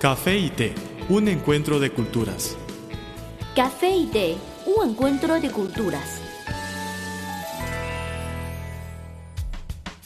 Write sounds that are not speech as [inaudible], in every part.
Café y té, un encuentro de culturas. Café y té, un encuentro de culturas.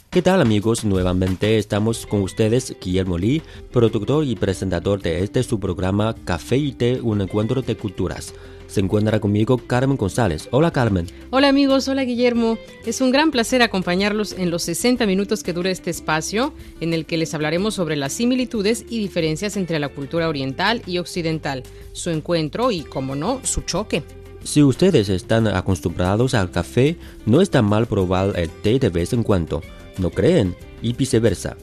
¿Qué tal amigos? Nuevamente estamos con ustedes, Guillermo Lee, productor y presentador de este su programa Café y Té, un encuentro de culturas. Se encuentra conmigo Carmen González. Hola Carmen. Hola amigos, hola Guillermo. Es un gran placer acompañarlos en los 60 minutos que dura este espacio, en el que les hablaremos sobre las similitudes y diferencias entre la cultura oriental y occidental, su encuentro y, como no, su choque. Si ustedes están acostumbrados al café, no está mal probar el té de vez en cuando no creen y viceversa.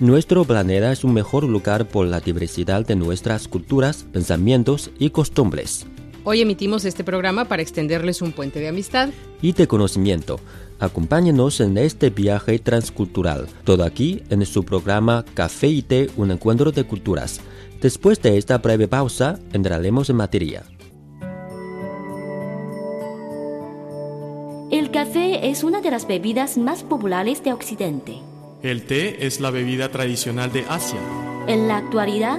Nuestro planeta es un mejor lugar por la diversidad de nuestras culturas, pensamientos y costumbres. Hoy emitimos este programa para extenderles un puente de amistad y de conocimiento. Acompáñenos en este viaje transcultural, todo aquí en su programa Café y Té, un encuentro de culturas. Después de esta breve pausa, entraremos en materia. El café es una de las bebidas más populares de Occidente. El té es la bebida tradicional de Asia. En la actualidad,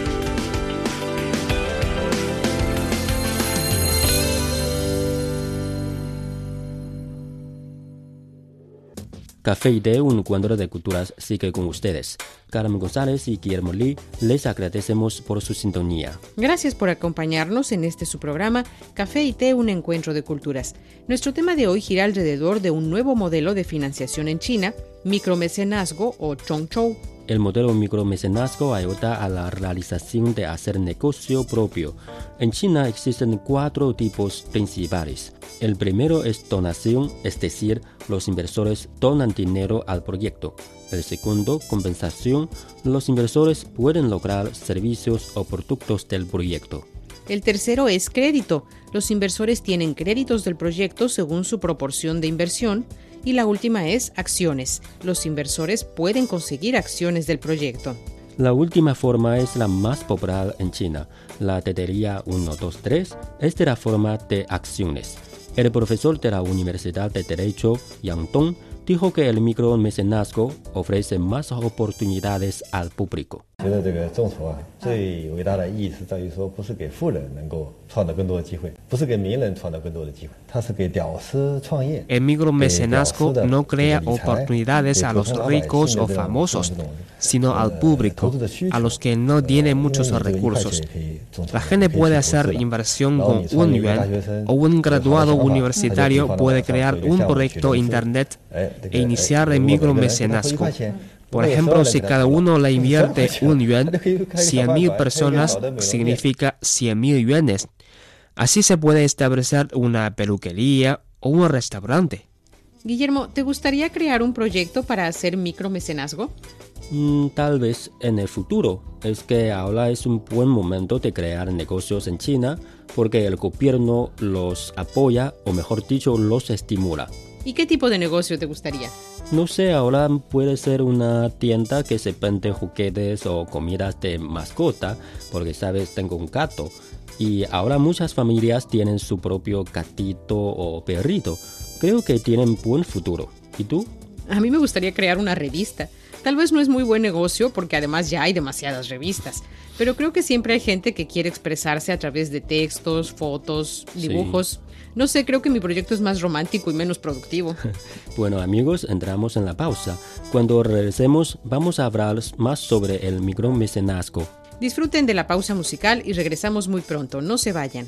Café y Té, un encuentro de culturas, sigue con ustedes. Carmen González y Guillermo Lee les agradecemos por su sintonía. Gracias por acompañarnos en este su programa Café y Té, un encuentro de culturas. Nuestro tema de hoy gira alrededor de un nuevo modelo de financiación en China, micromecenazgo o chongchou. El modelo micromecenazgo ayuda a la realización de hacer negocio propio. En China existen cuatro tipos principales. El primero es donación, es decir, los inversores donan dinero al proyecto. El segundo, compensación, los inversores pueden lograr servicios o productos del proyecto. El tercero es crédito. Los inversores tienen créditos del proyecto según su proporción de inversión. Y la última es acciones. Los inversores pueden conseguir acciones del proyecto. La última forma es la más popular en China. La tetería 123 es la forma de acciones. El profesor de la Universidad de Derecho, Yang Dong, dijo que el micromecenazgo ofrece más oportunidades al público. El micromecenazgo no crea oportunidades a los ricos o famosos, sino al público, a los que no tienen muchos recursos. La gente puede hacer inversión con un yuan o un graduado universitario puede crear un proyecto internet e iniciar el micromecenazgo. Por ejemplo, si cada uno le [laughs] invierte un yuan, [laughs] 100.000 personas significa 100.000 yuanes. Así se puede establecer una peluquería o un restaurante. Guillermo, ¿te gustaría crear un proyecto para hacer micromecenazgo? Mm, tal vez en el futuro. Es que ahora es un buen momento de crear negocios en China porque el gobierno los apoya o mejor dicho los estimula. ¿Y qué tipo de negocio te gustaría? No sé, ahora puede ser una tienda que se vende juguetes o comidas de mascota, porque sabes, tengo un gato. Y ahora muchas familias tienen su propio gatito o perrito. Creo que tienen buen futuro. ¿Y tú? A mí me gustaría crear una revista. Tal vez no es muy buen negocio porque además ya hay demasiadas revistas, pero creo que siempre hay gente que quiere expresarse a través de textos, fotos, dibujos. No sé, creo que mi proyecto es más romántico y menos productivo. [laughs] bueno amigos, entramos en la pausa. Cuando regresemos vamos a hablar más sobre el micromecenazgo. Disfruten de la pausa musical y regresamos muy pronto. No se vayan.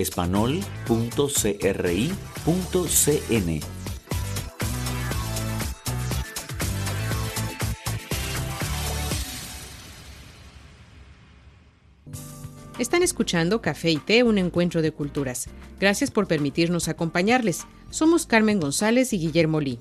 espanol.cri.cn. Están escuchando Café y Té, un encuentro de culturas. Gracias por permitirnos acompañarles. Somos Carmen González y Guillermo Lee.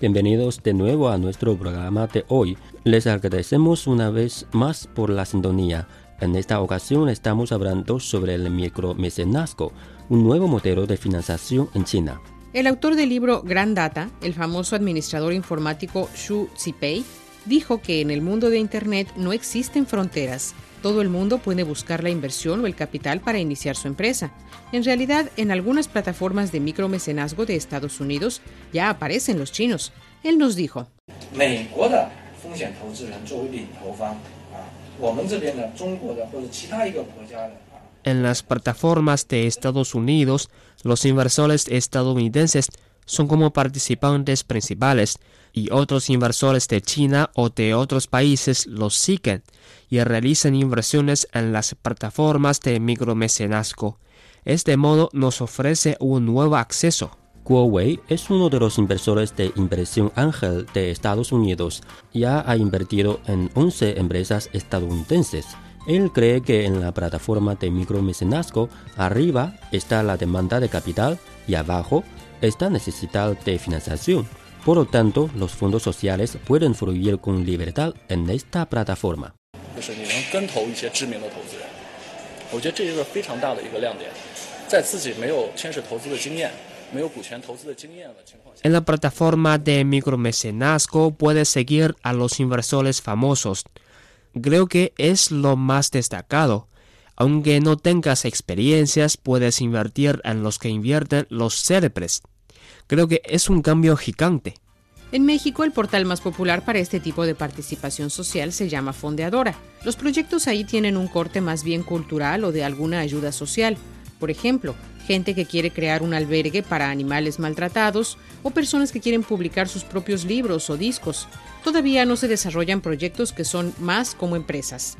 Bienvenidos de nuevo a nuestro programa de hoy. Les agradecemos una vez más por la sintonía. En esta ocasión estamos hablando sobre el micromecenazgo, un nuevo modelo de financiación en China. El autor del libro Gran Data, el famoso administrador informático Xu Zipei, dijo que en el mundo de Internet no existen fronteras todo el mundo puede buscar la inversión o el capital para iniciar su empresa. En realidad, en algunas plataformas de micromecenazgo de Estados Unidos ya aparecen los chinos. Él nos dijo. En las plataformas de Estados Unidos, los inversores estadounidenses son como participantes principales y otros inversores de China o de otros países los siguen y realizan inversiones en las plataformas de micromecenazgo. Este modo nos ofrece un nuevo acceso. Huawei es uno de los inversores de inversión ángel de Estados Unidos. Ya ha invertido en 11 empresas estadounidenses. Él cree que en la plataforma de micromecenazgo arriba está la demanda de capital y abajo está necesidad de financiación. Por lo tanto, los fondos sociales pueden fluir con libertad en esta plataforma. En la plataforma de micromecenazgo puedes seguir a los inversores famosos. Creo que es lo más destacado. Aunque no tengas experiencias, puedes invertir en los que invierten los célebres. Creo que es un cambio gigante. En México, el portal más popular para este tipo de participación social se llama Fondeadora. Los proyectos ahí tienen un corte más bien cultural o de alguna ayuda social. Por ejemplo, gente que quiere crear un albergue para animales maltratados o personas que quieren publicar sus propios libros o discos. Todavía no se desarrollan proyectos que son más como empresas.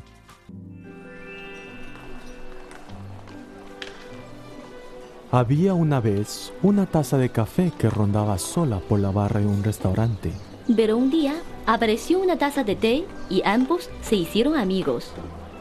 Había una vez una taza de café que rondaba sola por la barra de un restaurante. Pero un día apareció una taza de té y ambos se hicieron amigos.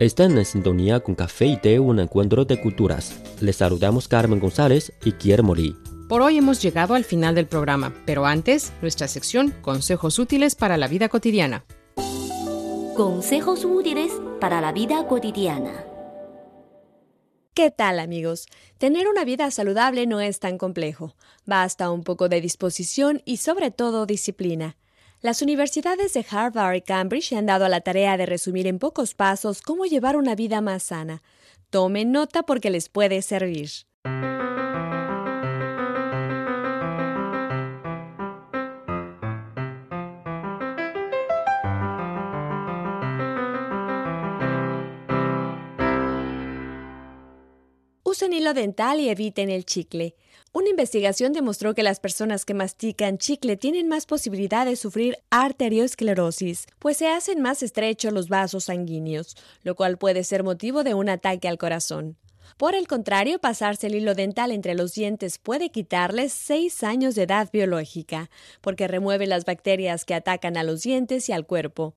Están en sintonía con Café y Té, un encuentro de culturas. Les saludamos Carmen González y Guillermo Lee. Por hoy hemos llegado al final del programa, pero antes, nuestra sección Consejos útiles para la vida cotidiana. Consejos útiles para la vida cotidiana. ¿Qué tal amigos? Tener una vida saludable no es tan complejo. Basta un poco de disposición y sobre todo disciplina. Las universidades de Harvard y Cambridge han dado a la tarea de resumir en pocos pasos cómo llevar una vida más sana. Tomen nota porque les puede servir. Usen hilo dental y eviten el chicle. Una investigación demostró que las personas que mastican chicle tienen más posibilidad de sufrir arteriosclerosis, pues se hacen más estrechos los vasos sanguíneos, lo cual puede ser motivo de un ataque al corazón. Por el contrario, pasarse el hilo dental entre los dientes puede quitarles 6 años de edad biológica, porque remueve las bacterias que atacan a los dientes y al cuerpo.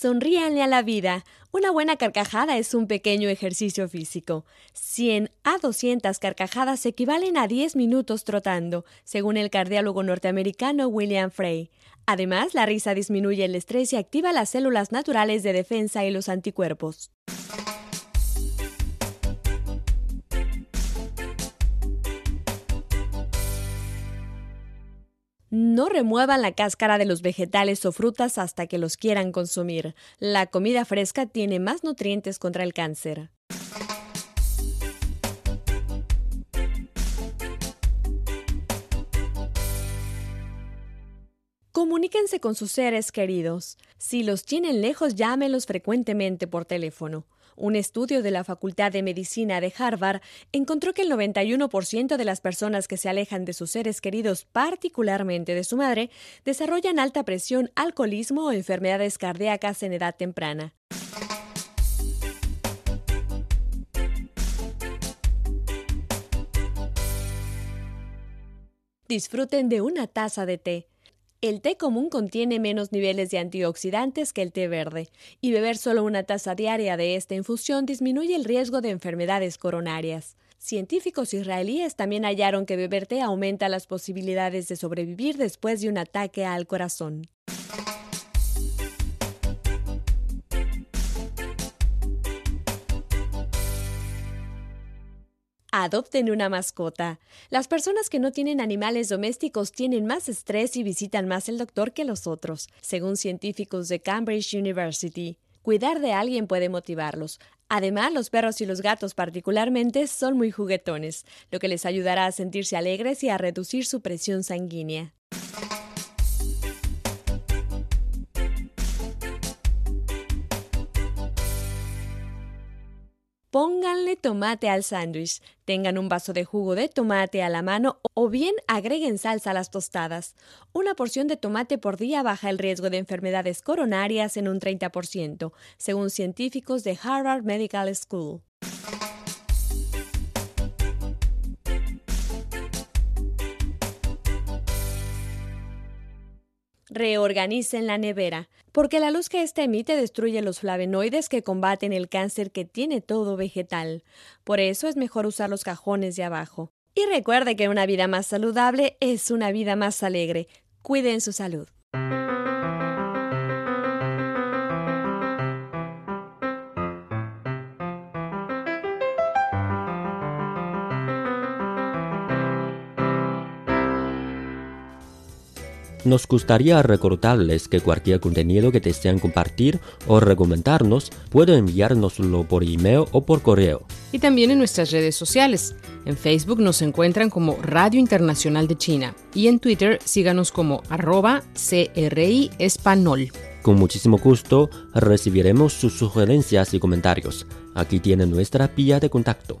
Sonríanle a la vida. Una buena carcajada es un pequeño ejercicio físico. 100 a 200 carcajadas equivalen a 10 minutos trotando, según el cardiólogo norteamericano William Frey. Además, la risa disminuye el estrés y activa las células naturales de defensa y los anticuerpos. No remuevan la cáscara de los vegetales o frutas hasta que los quieran consumir. La comida fresca tiene más nutrientes contra el cáncer. Comuníquense con sus seres queridos. Si los tienen lejos, llámenlos frecuentemente por teléfono. Un estudio de la Facultad de Medicina de Harvard encontró que el 91% de las personas que se alejan de sus seres queridos, particularmente de su madre, desarrollan alta presión, alcoholismo o enfermedades cardíacas en edad temprana. Disfruten de una taza de té. El té común contiene menos niveles de antioxidantes que el té verde, y beber solo una taza diaria de esta infusión disminuye el riesgo de enfermedades coronarias. Científicos israelíes también hallaron que beber té aumenta las posibilidades de sobrevivir después de un ataque al corazón. Adopten una mascota. Las personas que no tienen animales domésticos tienen más estrés y visitan más el doctor que los otros, según científicos de Cambridge University. Cuidar de alguien puede motivarlos. Además, los perros y los gatos particularmente son muy juguetones, lo que les ayudará a sentirse alegres y a reducir su presión sanguínea. Pónganle tomate al sándwich, tengan un vaso de jugo de tomate a la mano o bien agreguen salsa a las tostadas. Una porción de tomate por día baja el riesgo de enfermedades coronarias en un 30%, según científicos de Harvard Medical School. Reorganicen la nevera, porque la luz que ésta emite destruye los flavonoides que combaten el cáncer que tiene todo vegetal. Por eso es mejor usar los cajones de abajo. Y recuerde que una vida más saludable es una vida más alegre. Cuiden su salud. Nos gustaría recordarles que cualquier contenido que desean compartir o recomendarnos pueden enviárnoslo por email o por correo. Y también en nuestras redes sociales. En Facebook nos encuentran como Radio Internacional de China y en Twitter síganos como arroba CRI Espanol. Con muchísimo gusto recibiremos sus sugerencias y comentarios. Aquí tiene nuestra vía de contacto.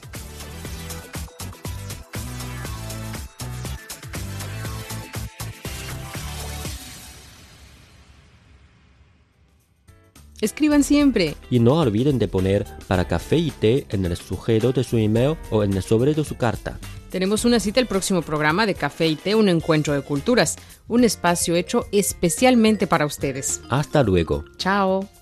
Escriban siempre. Y no olviden de poner para café y té en el sujeto de su email o en el sobre de su carta. Tenemos una cita el próximo programa de Café y Té, un encuentro de culturas, un espacio hecho especialmente para ustedes. Hasta luego. Chao.